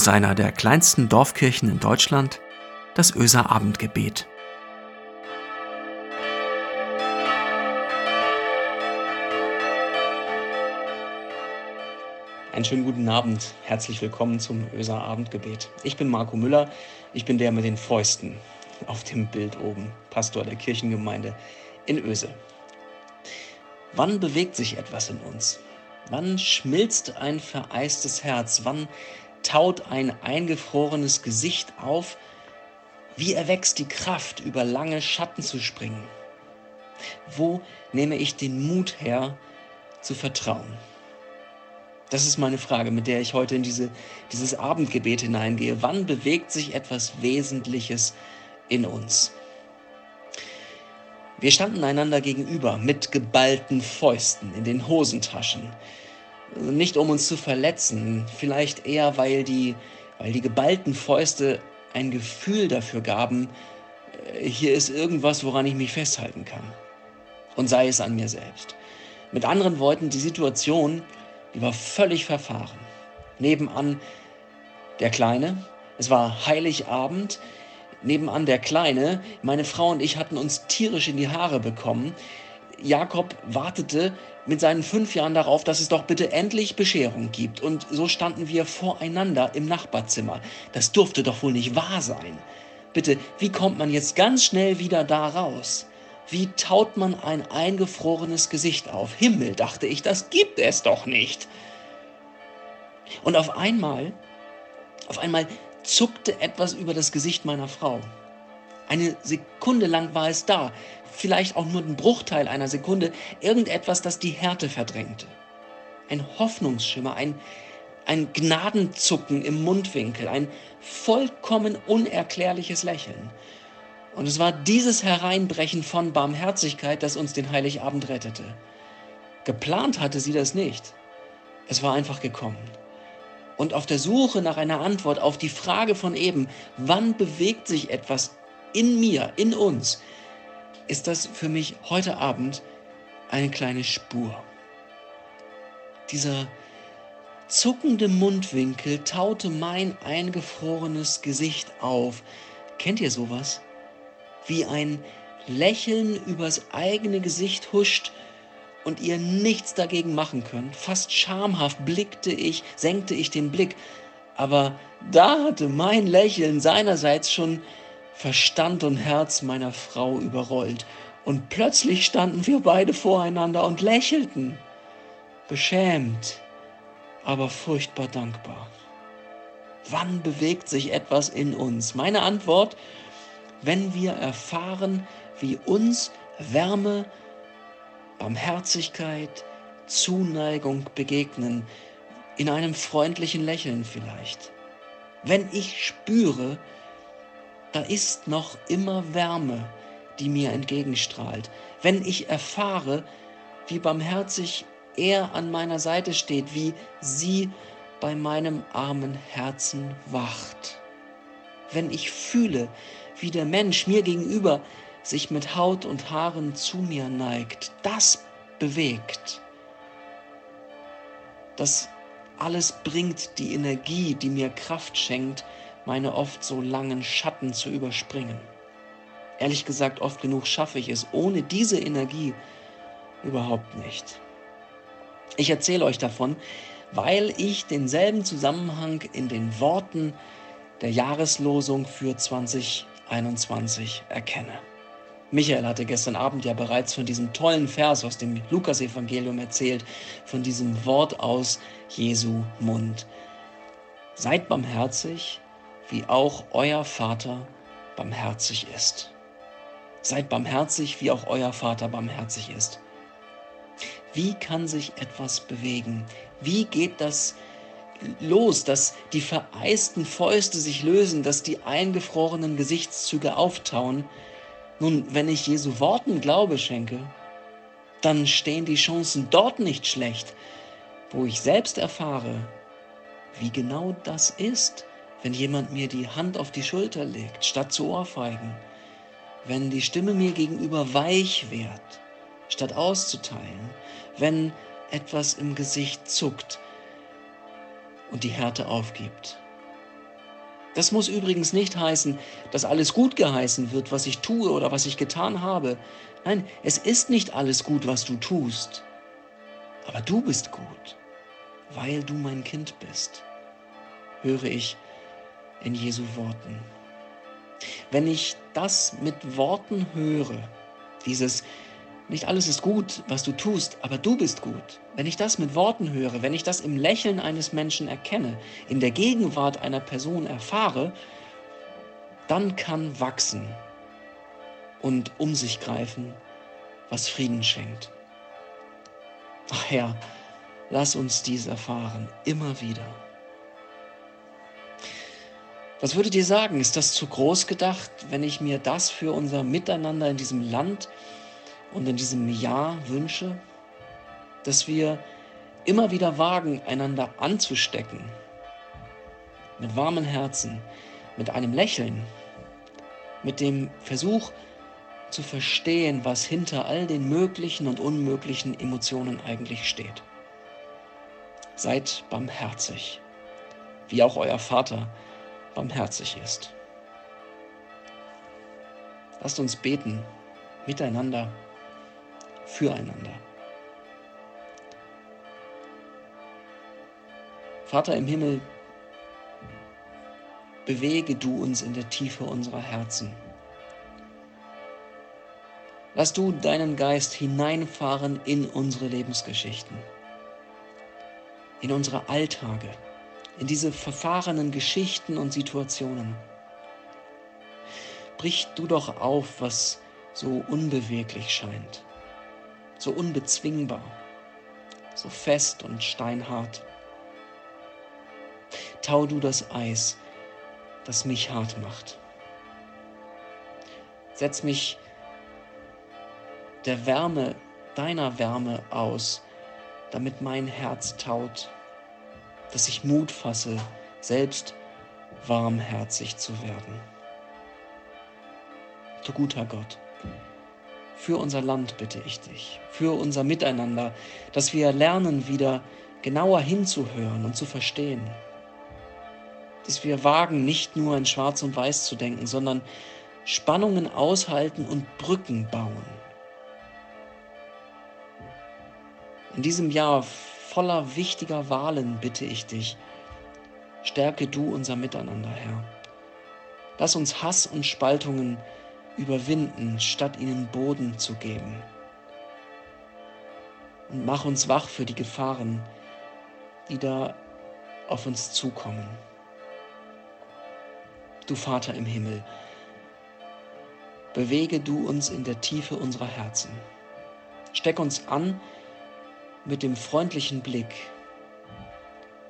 aus einer der kleinsten Dorfkirchen in Deutschland, das Öser Abendgebet. Einen schönen guten Abend, herzlich willkommen zum Öser Abendgebet. Ich bin Marco Müller, ich bin der mit den Fäusten auf dem Bild oben, Pastor der Kirchengemeinde in Öse. Wann bewegt sich etwas in uns? Wann schmilzt ein vereistes Herz? Wann taut ein eingefrorenes Gesicht auf? Wie erwächst die Kraft, über lange Schatten zu springen? Wo nehme ich den Mut her, zu vertrauen? Das ist meine Frage, mit der ich heute in diese, dieses Abendgebet hineingehe. Wann bewegt sich etwas Wesentliches in uns? Wir standen einander gegenüber mit geballten Fäusten in den Hosentaschen. Nicht um uns zu verletzen, vielleicht eher, weil die, weil die geballten Fäuste ein Gefühl dafür gaben, äh, hier ist irgendwas, woran ich mich festhalten kann. Und sei es an mir selbst. Mit anderen Worten, die Situation, die war völlig verfahren. Nebenan der Kleine, es war Heiligabend, nebenan der Kleine, meine Frau und ich hatten uns tierisch in die Haare bekommen. Jakob wartete mit seinen fünf Jahren darauf, dass es doch bitte endlich Bescherung gibt. Und so standen wir voreinander im Nachbarzimmer. Das durfte doch wohl nicht wahr sein. Bitte, wie kommt man jetzt ganz schnell wieder da raus? Wie taut man ein eingefrorenes Gesicht auf? Himmel, dachte ich, das gibt es doch nicht. Und auf einmal, auf einmal zuckte etwas über das Gesicht meiner Frau. Eine Sekunde lang war es da, vielleicht auch nur ein Bruchteil einer Sekunde, irgendetwas, das die Härte verdrängte. Ein Hoffnungsschimmer, ein, ein Gnadenzucken im Mundwinkel, ein vollkommen unerklärliches Lächeln. Und es war dieses Hereinbrechen von Barmherzigkeit, das uns den Heiligabend rettete. Geplant hatte sie das nicht. Es war einfach gekommen. Und auf der Suche nach einer Antwort auf die Frage von eben, wann bewegt sich etwas in mir, in uns, ist das für mich heute Abend eine kleine Spur. Dieser zuckende Mundwinkel taute mein eingefrorenes Gesicht auf. Kennt ihr sowas? wie ein Lächeln übers eigene Gesicht huscht und ihr nichts dagegen machen könnt. Fast schamhaft blickte ich, senkte ich den Blick, aber da hatte mein Lächeln seinerseits schon Verstand und Herz meiner Frau überrollt, und plötzlich standen wir beide voreinander und lächelten, beschämt, aber furchtbar dankbar. Wann bewegt sich etwas in uns? Meine Antwort, wenn wir erfahren, wie uns Wärme, Barmherzigkeit, Zuneigung begegnen, in einem freundlichen Lächeln vielleicht. Wenn ich spüre, da ist noch immer Wärme, die mir entgegenstrahlt. Wenn ich erfahre, wie barmherzig er an meiner Seite steht, wie sie bei meinem armen Herzen wacht. Wenn ich fühle, wie der Mensch mir gegenüber sich mit Haut und Haaren zu mir neigt, das bewegt. Das alles bringt die Energie, die mir Kraft schenkt, meine oft so langen Schatten zu überspringen. Ehrlich gesagt, oft genug schaffe ich es ohne diese Energie überhaupt nicht. Ich erzähle euch davon, weil ich denselben Zusammenhang in den Worten der Jahreslosung für 20 21 erkenne. Michael hatte gestern Abend ja bereits von diesem tollen Vers aus dem Lukasevangelium erzählt, von diesem Wort aus Jesu Mund. Seid barmherzig, wie auch euer Vater barmherzig ist. Seid barmherzig, wie auch euer Vater barmherzig ist. Wie kann sich etwas bewegen? Wie geht das los, dass die vereisten Fäuste sich lösen, dass die eingefrorenen Gesichtszüge auftauen. Nun, wenn ich Jesu Worten Glaube schenke, dann stehen die Chancen dort nicht schlecht, wo ich selbst erfahre, wie genau das ist, wenn jemand mir die Hand auf die Schulter legt, statt zu Ohrfeigen, wenn die Stimme mir gegenüber weich wird, statt auszuteilen, wenn etwas im Gesicht zuckt, und die Härte aufgibt. Das muss übrigens nicht heißen, dass alles gut geheißen wird, was ich tue oder was ich getan habe. Nein, es ist nicht alles gut, was du tust. Aber du bist gut, weil du mein Kind bist, höre ich in Jesu Worten. Wenn ich das mit Worten höre, dieses nicht alles ist gut, was du tust, aber du bist gut. Wenn ich das mit Worten höre, wenn ich das im Lächeln eines Menschen erkenne, in der Gegenwart einer Person erfahre, dann kann wachsen und um sich greifen, was Frieden schenkt. Ach Herr, lass uns dies erfahren, immer wieder. Was würdet ihr sagen? Ist das zu groß gedacht, wenn ich mir das für unser Miteinander in diesem Land und in diesem Jahr wünsche? Dass wir immer wieder wagen, einander anzustecken. Mit warmen Herzen, mit einem Lächeln, mit dem Versuch zu verstehen, was hinter all den möglichen und unmöglichen Emotionen eigentlich steht. Seid barmherzig, wie auch euer Vater barmherzig ist. Lasst uns beten, miteinander, füreinander. Vater im Himmel, bewege du uns in der Tiefe unserer Herzen. Lass du deinen Geist hineinfahren in unsere Lebensgeschichten, in unsere Alltage in diese verfahrenen Geschichten und Situationen. Brich du doch auf, was so unbeweglich scheint, so unbezwingbar, so fest und steinhart. Tau du das Eis, das mich hart macht. Setz mich der Wärme deiner Wärme aus, damit mein Herz taut dass ich Mut fasse, selbst warmherzig zu werden. Du guter Gott, für unser Land bitte ich dich, für unser Miteinander, dass wir lernen, wieder genauer hinzuhören und zu verstehen. Dass wir wagen, nicht nur in Schwarz und Weiß zu denken, sondern Spannungen aushalten und Brücken bauen. In diesem Jahr voller wichtiger Wahlen bitte ich dich, stärke du unser Miteinander, Herr. Lass uns Hass und Spaltungen überwinden, statt ihnen Boden zu geben. Und mach uns wach für die Gefahren, die da auf uns zukommen. Du Vater im Himmel, bewege du uns in der Tiefe unserer Herzen. Steck uns an, mit dem freundlichen Blick,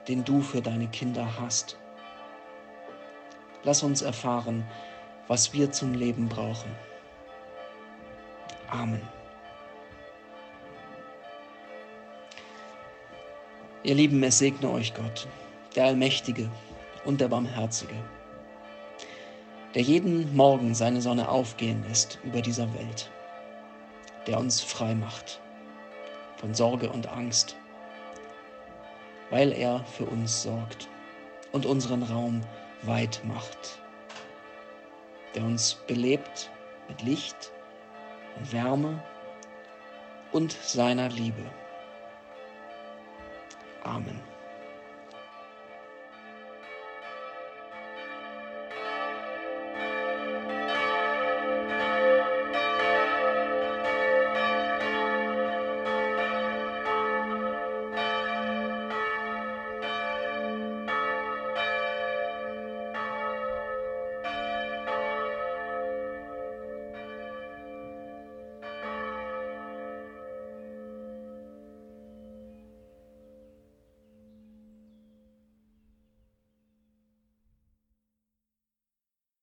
den du für deine Kinder hast. Lass uns erfahren, was wir zum Leben brauchen. Amen. Ihr Lieben, es segne euch Gott, der Allmächtige und der Barmherzige, der jeden Morgen seine Sonne aufgehen lässt über dieser Welt, der uns frei macht von Sorge und Angst, weil er für uns sorgt und unseren Raum weit macht, der uns belebt mit Licht und Wärme und seiner Liebe. Amen.